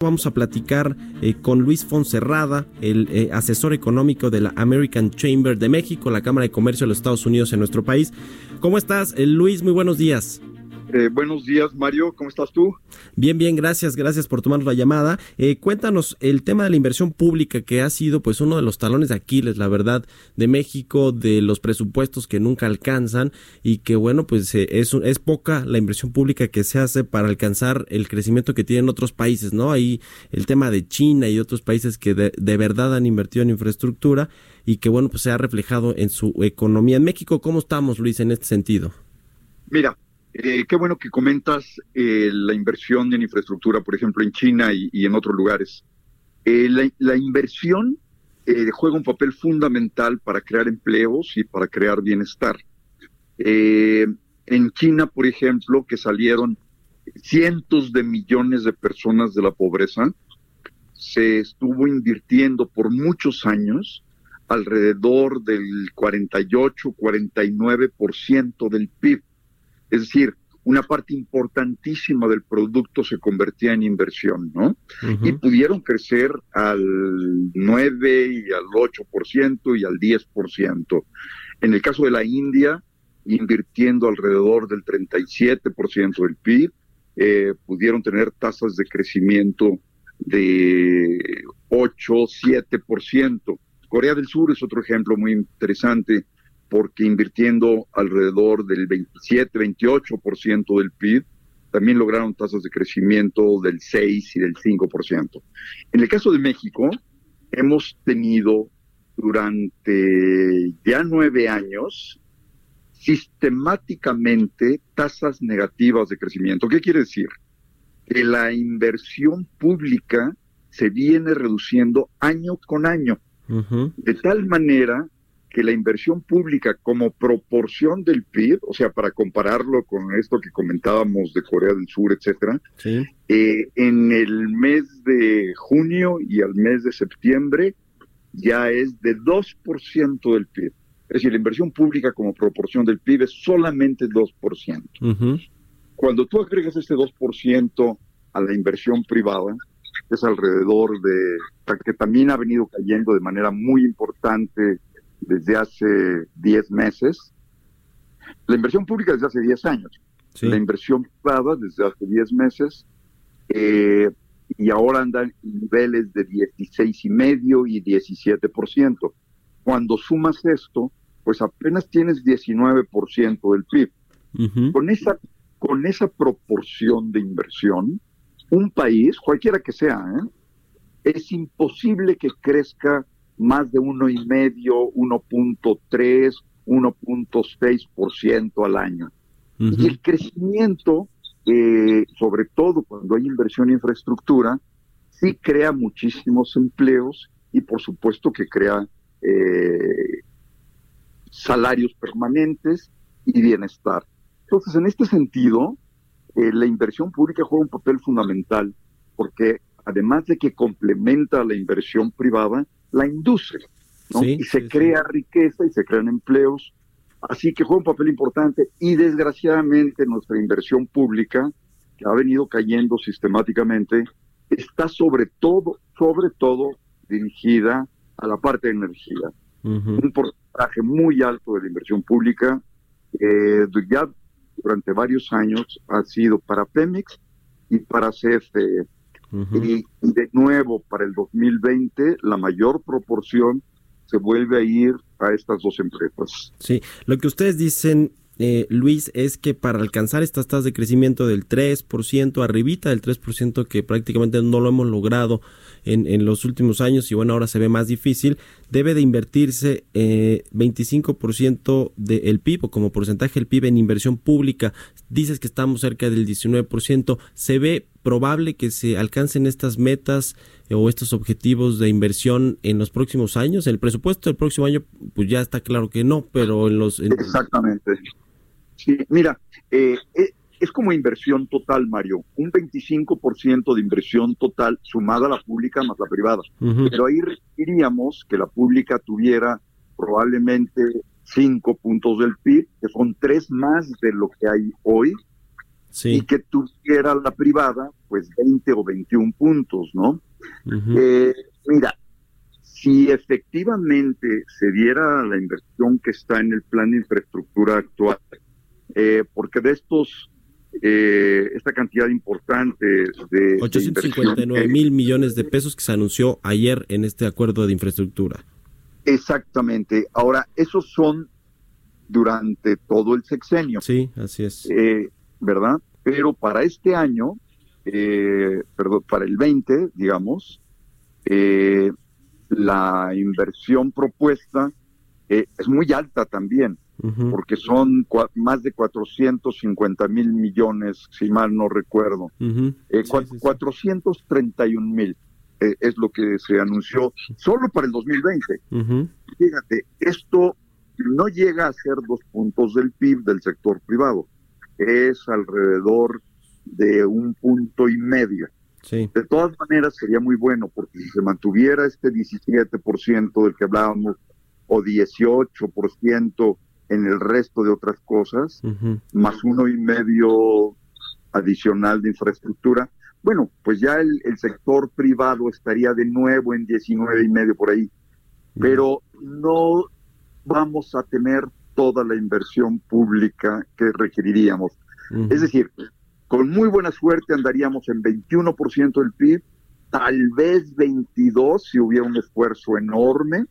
Vamos a platicar eh, con Luis Fonserrada, el eh, asesor económico de la American Chamber de México, la Cámara de Comercio de los Estados Unidos en nuestro país. ¿Cómo estás, eh, Luis? Muy buenos días. Eh, buenos días, Mario. ¿Cómo estás tú? Bien, bien, gracias, gracias por tomarnos la llamada. Eh, cuéntanos el tema de la inversión pública que ha sido pues uno de los talones de Aquiles, la verdad, de México, de los presupuestos que nunca alcanzan y que bueno, pues eh, es, es poca la inversión pública que se hace para alcanzar el crecimiento que tienen otros países, ¿no? Ahí el tema de China y otros países que de, de verdad han invertido en infraestructura y que bueno, pues se ha reflejado en su economía. En México, ¿cómo estamos, Luis, en este sentido? Mira, eh, qué bueno que comentas eh, la inversión en infraestructura, por ejemplo, en China y, en otros lugares. Eh, la, inversión juega un papel fundamental para crear empleos y para crear bienestar. en China, por ejemplo, que salieron cientos de millones de personas de la pobreza, se estuvo invirtiendo por muchos años alrededor del 48, 49% del PIB es decir, una parte importantísima del producto se convertía en inversión, ¿no? Uh -huh. Y pudieron crecer al 9 y al 8% y al 10%. En el caso de la India, invirtiendo alrededor del 37% del PIB, eh, pudieron tener tasas de crecimiento de 8, 7%. Corea del Sur es otro ejemplo muy interesante porque invirtiendo alrededor del 27-28% del PIB, también lograron tasas de crecimiento del 6 y del 5%. En el caso de México, hemos tenido durante ya nueve años sistemáticamente tasas negativas de crecimiento. ¿Qué quiere decir? Que la inversión pública se viene reduciendo año con año, uh -huh. de tal manera que la inversión pública como proporción del PIB, o sea, para compararlo con esto que comentábamos de Corea del Sur, etcétera, sí. eh, en el mes de junio y al mes de septiembre ya es de 2% del PIB. Es decir, la inversión pública como proporción del PIB es solamente 2%. Uh -huh. Cuando tú agregas este 2% a la inversión privada, es alrededor de, que también ha venido cayendo de manera muy importante desde hace 10 meses, la inversión pública desde hace 10 años, sí. la inversión privada desde hace 10 meses, eh, y ahora andan en niveles de 16,5 y 17%. Cuando sumas esto, pues apenas tienes 19% del PIB. Uh -huh. Con esa con esa proporción de inversión, un país, cualquiera que sea, ¿eh? es imposible que crezca más de uno y medio, 1.3, 1.6% al año. Uh -huh. Y el crecimiento, eh, sobre todo cuando hay inversión en infraestructura, sí crea muchísimos empleos y por supuesto que crea eh, salarios permanentes y bienestar. Entonces, en este sentido, eh, la inversión pública juega un papel fundamental porque además de que complementa la inversión privada, la industria, ¿no? Sí, y se sí, crea sí. riqueza y se crean empleos. Así que juega un papel importante y desgraciadamente nuestra inversión pública, que ha venido cayendo sistemáticamente, está sobre todo, sobre todo dirigida a la parte de energía. Uh -huh. Un porcentaje muy alto de la inversión pública, eh, ya durante varios años ha sido para Pemex y para CFE. Uh -huh. Y de nuevo, para el 2020, la mayor proporción se vuelve a ir a estas dos empresas. Sí, lo que ustedes dicen, eh, Luis, es que para alcanzar estas tasas de crecimiento del 3%, arribita del 3%, que prácticamente no lo hemos logrado en, en los últimos años y bueno, ahora se ve más difícil, debe de invertirse eh, 25% del PIB o como porcentaje del PIB en inversión pública. Dices que estamos cerca del 19%. ¿Se ve probable que se alcancen estas metas o estos objetivos de inversión en los próximos años? El presupuesto del próximo año, pues ya está claro que no, pero en los... Exactamente. Sí, mira, eh, eh, es como inversión total, Mario. Un 25% de inversión total sumada a la pública más la privada. Pero ahí requeriríamos que la pública tuviera probablemente cinco puntos del PIB, que son tres más de lo que hay hoy, y que tuviera la privada, pues 20 o 21 puntos, ¿no? eh, mira, si efectivamente se diera la inversión que está en el plan de infraestructura actual, eh, porque de estos, eh, esta cantidad importante de... 859 mil millones de pesos que se anunció ayer en este acuerdo de infraestructura. Exactamente. Ahora, esos son durante todo el sexenio. Sí, así es. Eh, ¿Verdad? Pero para este año, eh, perdón, para el 20, digamos, eh, la inversión propuesta eh, es muy alta también, porque son más de 450 mil millones, si mal no recuerdo. 431 mil es lo que se anunció solo para el 2020. Fíjate, esto no llega a ser dos puntos del PIB del sector privado es alrededor de un punto y medio. De todas maneras sería muy bueno porque si se mantuviera este 17% del que hablábamos o 18% en el resto de otras cosas, más uno y medio adicional de infraestructura, bueno, pues ya el, sector privado estaría de nuevo en 19 y medio por ahí, pero no vamos a tener toda la inversión pública que requeriríamos. Es decir, con muy buena suerte andaríamos en 21% del PIB, tal vez 22 si hubiera un esfuerzo enorme.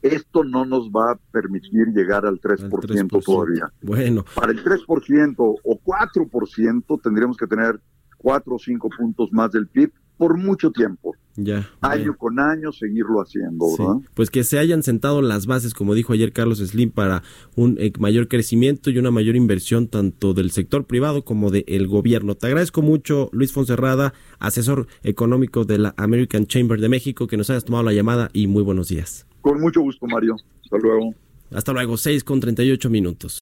Esto no nos va a permitir llegar al 3%, todavía. Bueno. Para el 3% o 4% tendríamos que tener 4 o 5 puntos más del PIB por mucho tiempo. Ya. Año con año seguirlo haciendo, ¿verdad? Pues que se hayan sentado las bases, como dijo ayer Carlos Slim, para un eh, mayor crecimiento y una mayor inversión tanto del sector privado como del gobierno. Te agradezco mucho, Luis Fonserrada, asesor económico de la American Chamber de México, que nos hayas tomado la llamada y muy buenos días. Con mucho gusto, Mario. Hasta luego. Hasta luego, 6 con 38 minutos.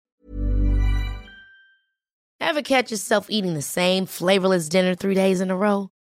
Ever catch yourself eating the same flavorless dinner three days in a row?